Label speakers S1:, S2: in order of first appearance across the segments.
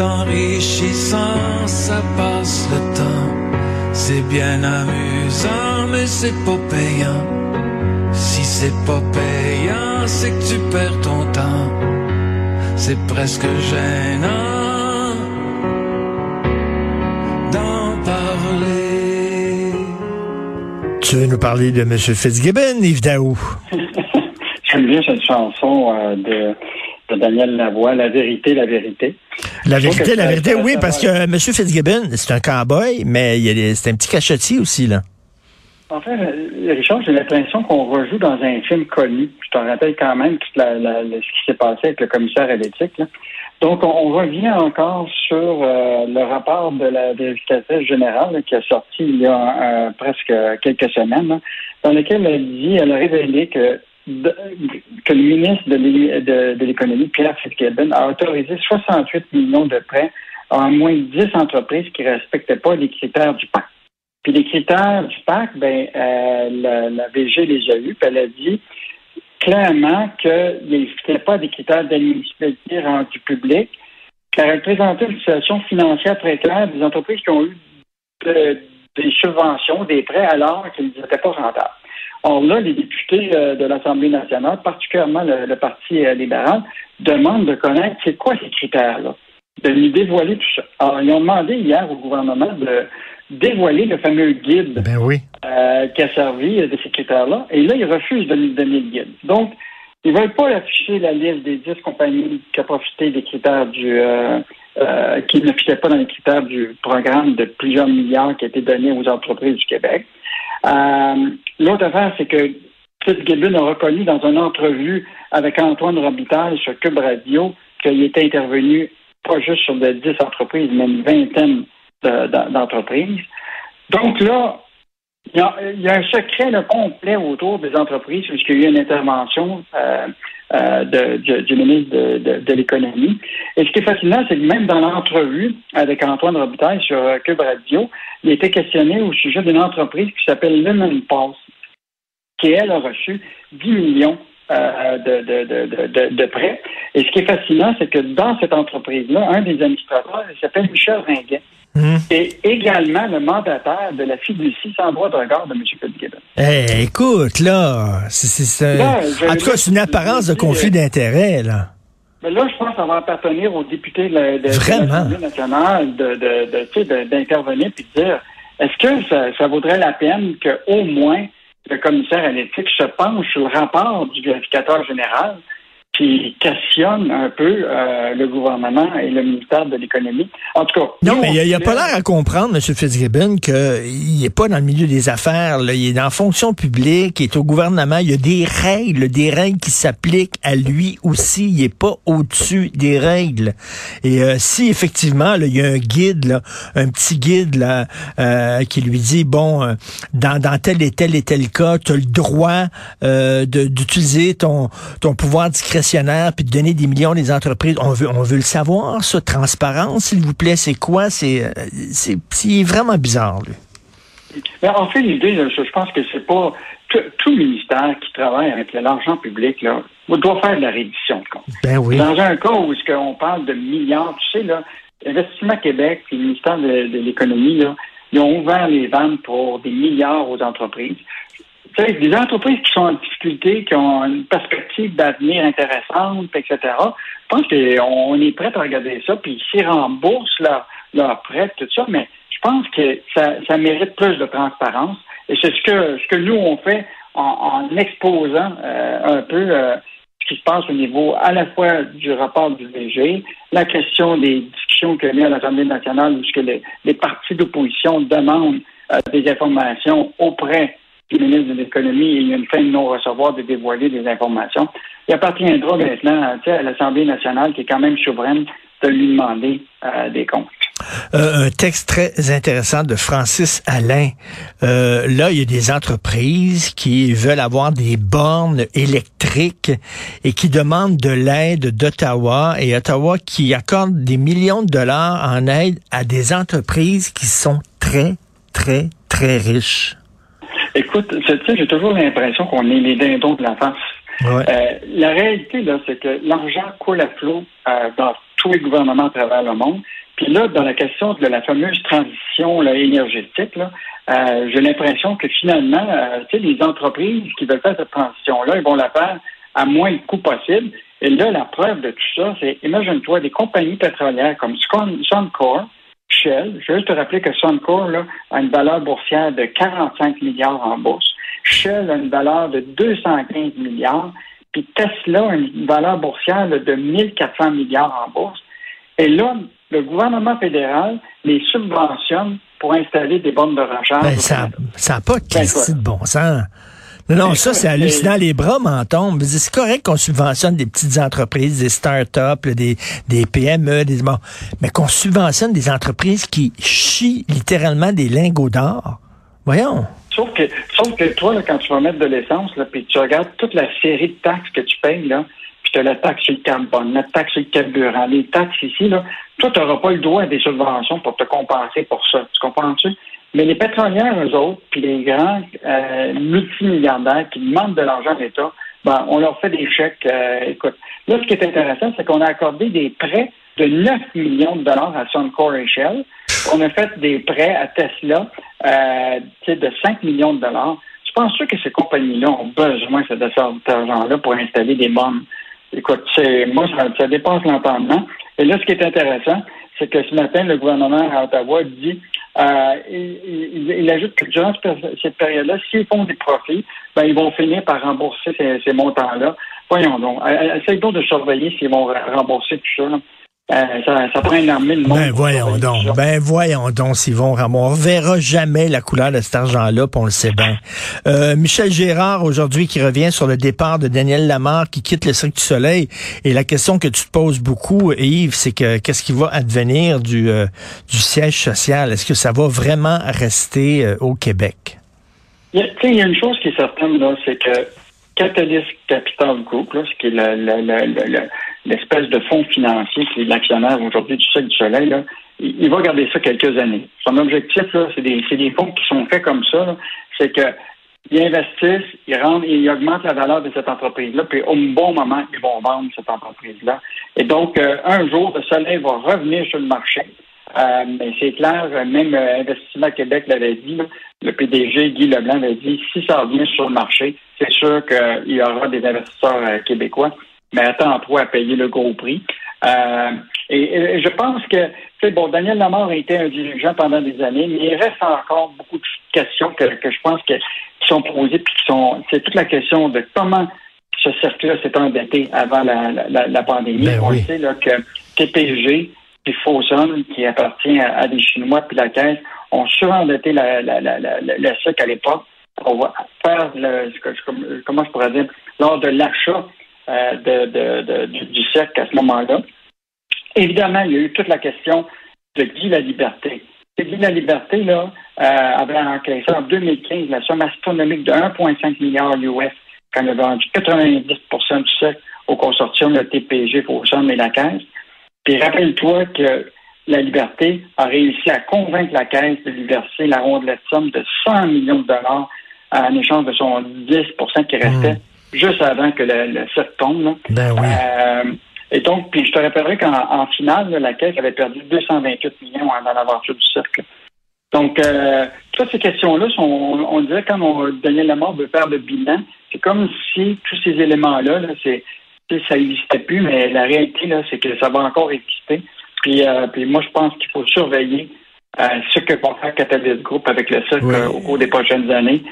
S1: Enrichissant, ça passe le temps. C'est bien amusant, mais c'est pas payant. Si c'est pas payant, c'est que tu perds ton temps. C'est presque gênant d'en parler.
S2: Tu veux nous parler de M. Fitzgibbon, Yves Daou?
S3: J'aime bien cette chanson euh, de, de Daniel Lavoie, La vérité, la vérité.
S2: La vérité, la vérité, oui, parce que M. Fitzgibbon, c'est un cowboy, mais c'est un petit cachetier aussi, là.
S3: En fait, euh, Richard, j'ai l'impression qu'on rejoue dans un film connu. Je te rappelle quand même toute la- la- la- ce qui s'est passé avec le commissaire à l'éthique. Donc, on, on revient encore sur euh, le rapport de la vérificatrice générale là, qui a sorti il y a euh, presque quelques semaines, là, dans lequel elle dit, elle a révélé que de- que le ministre de l'é- de- de l'économie, Pierre Fitzgibbon, a autorisé 68 millions de prêts à moins 10 entreprises qui ne respectaient pas les critères du pacte. Puis les critères du pacte, ben, euh, la, la VG les a eus, puis elle a dit clairement qu'ils n'étaient pas des critères d'admissibilité rendus publics, car elle présentait une situation financière très claire des entreprises qui ont eu de- des subventions, des prêts, alors qu'ils n'étaient pas rentables. Or là, les députés euh, de l'Assemblée nationale, particulièrement le, le Parti euh, libéral, demandent de connaître c'est quoi ces critères-là, de nous dévoiler tout ça. Alors, ils ont demandé hier au gouvernement de dévoiler le fameux guide
S2: Ben oui.
S3: euh, qui a servi de ces critères-là. Et là, ils refusent de nous donner le guide. Donc, ils ne veulent pas afficher la liste des 10 compagnies qui ont profité des critères du euh, euh, qui ne fitaient pas dans les critères du programme de plusieurs milliards qui a été donné aux entreprises du Québec. Euh, L'autre affaire, c'est que Fitzgibbon a reconnu dans une entrevue avec Antoine Robitaille sur Cube Radio qu'il était intervenu pas juste sur de 10 entreprises, mais une vingtaine de- de- d'entreprises. Donc là, il y, a, un secret complet autour des entreprises puisqu'il y a eu une intervention euh, euh, du, ministre de, l'Économie. Et ce qui est fascinant, c'est que même dans l'entrevue avec Antoine Robitaille sur euh, Cube Radio, il était questionné au sujet d'une entreprise qui s'appelle Lemon Pass, qui, elle, a reçu 10 millions de, prêts. Et ce qui est fascinant, c'est que dans cette entreprise-là, un des administrateurs, s'appelle Michel Ringuet,
S2: Hum.
S3: est également le mandataire de la fiducie sans droit de regard de M. Fitzgibbon.
S2: Eh, écoute, là, c'est, en tout cas, c'est une apparence de conflit d'intérêt, là.
S3: Mais là, je pense que ça va appartenir aux députés de, la- de- de
S2: Vraiment?
S3: l'Assemblée nationale de- d'intervenir et de dire est-ce que ça, ça vaudrait la peine qu'au moins le commissaire à l'éthique se penche sur le rapport du vérificateur général qui questionne un peu euh, le gouvernement et le ministère de l'Économie. En tout cas,
S2: Non, mais il n'y a, pas l'air à comprendre, M. Fitzgibbon, qu'il n'est pas dans le milieu des affaires. Là. Il est dans la fonction publique, il est au gouvernement. Il y a des règles, des règles qui s'appliquent à lui aussi. Il n'est pas au-dessus des règles. Et euh, si effectivement, là, il y a un guide, là, un petit guide là, euh, qui lui dit, bon, euh, dans, dans tel et tel et tel cas, tu as le droit euh, d'utiliser ton, ton pouvoir discrétionnaire puis de donner des millions à des entreprises. On veut, on veut le savoir, ça, transparence, s'il vous plaît. C'est quoi? C'est, euh, c'est, c'est vraiment bizarre, lui.
S3: Mais en fait, l'idée, je pense que c'est pas tout, tout ministère qui travaille avec l'argent public là, doit faire de la reddition de comptes.
S2: Ben oui.
S3: Dans un cas où est-ce qu'on parle de milliards, tu sais, là, Investissement Québec et le ministère de, de l'Économie, là, ils ont ouvert les vannes pour des milliards aux entreprises. Des entreprises qui sont en difficulté, qui ont une perspective d'avenir intéressante, etc. Je pense qu'on est prêt à regarder ça, puis s'ils remboursent leurs leur prêts, tout ça, mais je pense que ça, mérite plus de transparence. Et c'est ce que nous on fait en, exposant euh, un peu euh, ce qui se passe au niveau à la fois du rapport du VG, la question des discussions qu'il y a eu à l'Assemblée nationale où ce que les, les partis d'opposition demandent euh, des informations auprès le ministre de l'Économie, il y a une fin de non-recevoir de dévoiler des informations. Il appartiendra maintenant à l'Assemblée nationale, qui est quand même souveraine, de lui demander euh, des comptes.
S2: Euh, un texte très intéressant de Francis Alain. Euh, là, il y a des entreprises qui veulent avoir des bornes électriques et qui demandent de l'aide d'Ottawa et Ottawa qui accorde des millions de dollars en aide à des entreprises qui sont très, très, très riches.
S3: Écoute, j'ai toujours l'impression qu'on est les dindons de la face. Euh, la réalité, là, c'est que l'argent coule à flot euh, dans tous les gouvernements à travers le monde. Puis là, dans la question de la fameuse transition énergétique, euh, j'ai l'impression que finalement, les entreprises qui veulent faire cette transition-là, ils vont la faire à moins de coûts possible. Et là, la preuve de tout ça, c'est, imagine-toi, des compagnies pétrolières comme Suncor, Shell, je veux te rappeler que Suncor là, a une valeur boursière de 45 milliards en bourse. Shell a une valeur de 215 milliards. Puis Tesla a une valeur boursière de 1400 milliards en bourse. Et là, le gouvernement fédéral les subventionne pour installer des bornes de recharge.
S2: Ben, ça n'a pas de ben, de bon sens. Non, ça, c'est hallucinant. Les bras m'en tombent. C'est correct qu'on subventionne des petites entreprises, des start-up, des, des PME, des, bon, mais qu'on subventionne des entreprises qui chient littéralement des lingots d'or. Voyons.
S3: Sauf que, sauf que toi, quand tu vas mettre de l'essence, puis tu regardes toute la série de taxes que tu payes, là, puis tu as la taxe sur le carbone, la taxe sur le carburant, les taxes ici, là, toi, tu n'auras pas le droit à des subventions pour te compenser pour ça. Tu comprends-tu? Mais les pétrolières, eux autres, puis les grands euh, multimilliardaires qui demandent de l'argent à l'État, ben, on leur fait des chèques. Euh, écoute, là, ce qui est intéressant, c'est qu'on a accordé des prêts de 9 millions de dollars à Suncor et Shell. On a fait des prêts à Tesla euh, de 5 millions de dollars. Je pense que ces compagnies-là ont besoin de cet argent-là pour installer des bombes. Écoute, moi, ça, ça dépasse l'entendement. Et là, ce qui est intéressant, c'est que ce matin, le gouvernement à Ottawa dit euh, il, ajoute que durant cette période-là, s'ils font des profits, ben, ils vont finir par rembourser ces, montants-là. Voyons donc. Essaye donc de surveiller s'ils vont rembourser tout ça. Euh, ça, ça, prend énormément de monde.
S2: Ben voyons donc, ben voyons donc s'ils vont On verra jamais la couleur de cet argent-là, on le sait bien. Euh, Michel Gérard, aujourd'hui, qui revient sur le départ de Daniel Lamar qui quitte le Cirque du Soleil. Et la question que tu te poses beaucoup, Yves, c'est que qu'est-ce qui va advenir du, euh, du siège social? Est-ce que ça va vraiment rester au Québec?
S3: Il y, a, il y a une chose qui est certaine, là, c'est que Catalyst Capital Group, là, ce qui est le l'espèce de fonds financier qui est l'actionnaire aujourd'hui du Cirque du Soleil, là, il, va garder ça quelques années. Son objectif, c'est des, des, fonds qui sont faits comme ça, c'est que ils investissent, ils rendent, ils augmentent la valeur de cette entreprise-là, puis au bon moment, ils vont vendre cette entreprise-là. Et donc, euh, un jour, le soleil va revenir sur le marché. Euh, mais c'est clair, même euh, Investissement Québec l'avait dit, le PDG Guy Leblanc avait dit, si ça revient sur le marché, c'est sûr qu'il y aura des investisseurs québécois mais attends-toi à payer le gros prix. Euh, et, je pense que, tu bon, Daniel Lamar a été un dirigeant pendant des années, mais il reste encore beaucoup de questions que, je pense que, qui sont posées, puis qui sont, c'est toute la question de comment ce cercle-là s'est endetté avant la, pandémie.
S2: Ben
S3: On sait là, que TPG puis Fosun, qui appartient à, des Chinois, puis la Caisse, ont surendetté la, la, la, le cercle à l'époque pour faire le, comment je pourrais dire, lors de l'achat euh, de, du cercle à ce moment-là. Évidemment, il y a eu toute la question de Guy la liberté. Guy la liberté là, euh, avait encaissé en 2015 la somme astronomique de 1,5 milliard US quand il a vendu 90% du cercle au consortium de TPG, Fosson et la Caisse. Puis rappelle-toi que la Liberté a réussi à convaincre la Caisse de lui verser la rondelette somme de 100 millions de dollars en échange de son 10% qui restait. Juste avant que le, le tombe.
S2: Ben oui.
S3: Euh, et donc, puis je te rappellerai qu'en finale, la Caisse avait perdu 228 millions dans l'aventure du cercle. Donc, euh, toutes ces questions-là, sont, on, dirait quand on, Daniel Lamar veut faire le bilan, c'est comme si tous ces éléments-là, là, c'est, ça n'existait plus, mais la réalité, là, c'est que ça va encore exister. Puis, euh, puis moi, je pense qu'il faut surveiller euh, ce que va faire Catalyst Group avec le cercle au cours des prochaines années.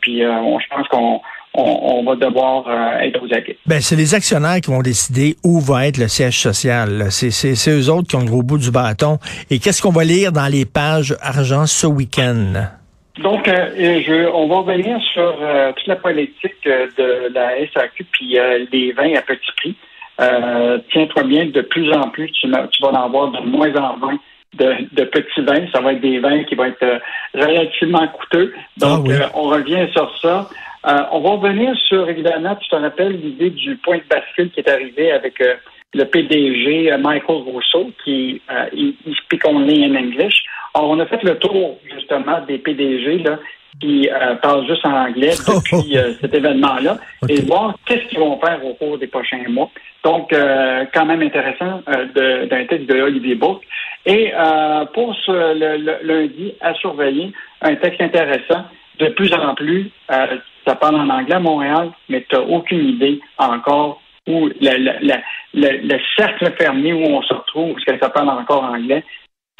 S3: puis, je pense qu'on on, va devoir euh, être aux aguets.
S2: Ben, c'est les actionnaires qui vont décider où va être le siège social. C'est eux autres qui ont le gros bout du bâton. Et qu'est-ce qu'on va lire dans les pages argent ce week-end?
S3: Donc, euh, je, on va revenir sur euh, toute la politique de la SAQ puis les vins à petit prix. Tiens-toi bien, de plus en plus, tu, tu, vas en avoir de moins en moins de, de, petits vins. Ça va être des vins qui vont être relativement coûteux. Donc, ah on revient sur ça. On va revenir sur, évidemment, tu te rappelles l'idée du point de bascule qui est arrivé avec le PDG Michael Rousseau, qui euh, il, speak only in English. Alors, on a fait le tour, justement, des PDG là, qui euh, parlent juste en anglais depuis euh, cet événement-là et voir qu'est-ce qu'ils vont faire au cours des prochains mois. Donc, euh, quand même intéressant d'un texte de Olivier Bourque. Et pour ce, le, lundi, à surveiller, un texte intéressant. De plus en plus, ça parle en anglais à Montréal, mais tu n'as aucune idée encore où le, cercle fermé où on se retrouve, ce que ça parle encore anglais,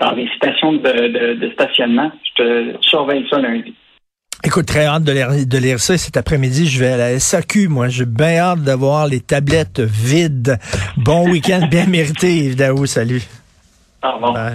S3: dans les stations de, stationnement. Je te surveille ça lundi.
S2: Écoute, très hâte de lire, de lire ça. Cet après-midi, je vais à la SAQ. Moi, j'ai bien hâte d'avoir les tablettes vides. Bon week-end bien mérité, Yves Salut.
S3: Au revoir.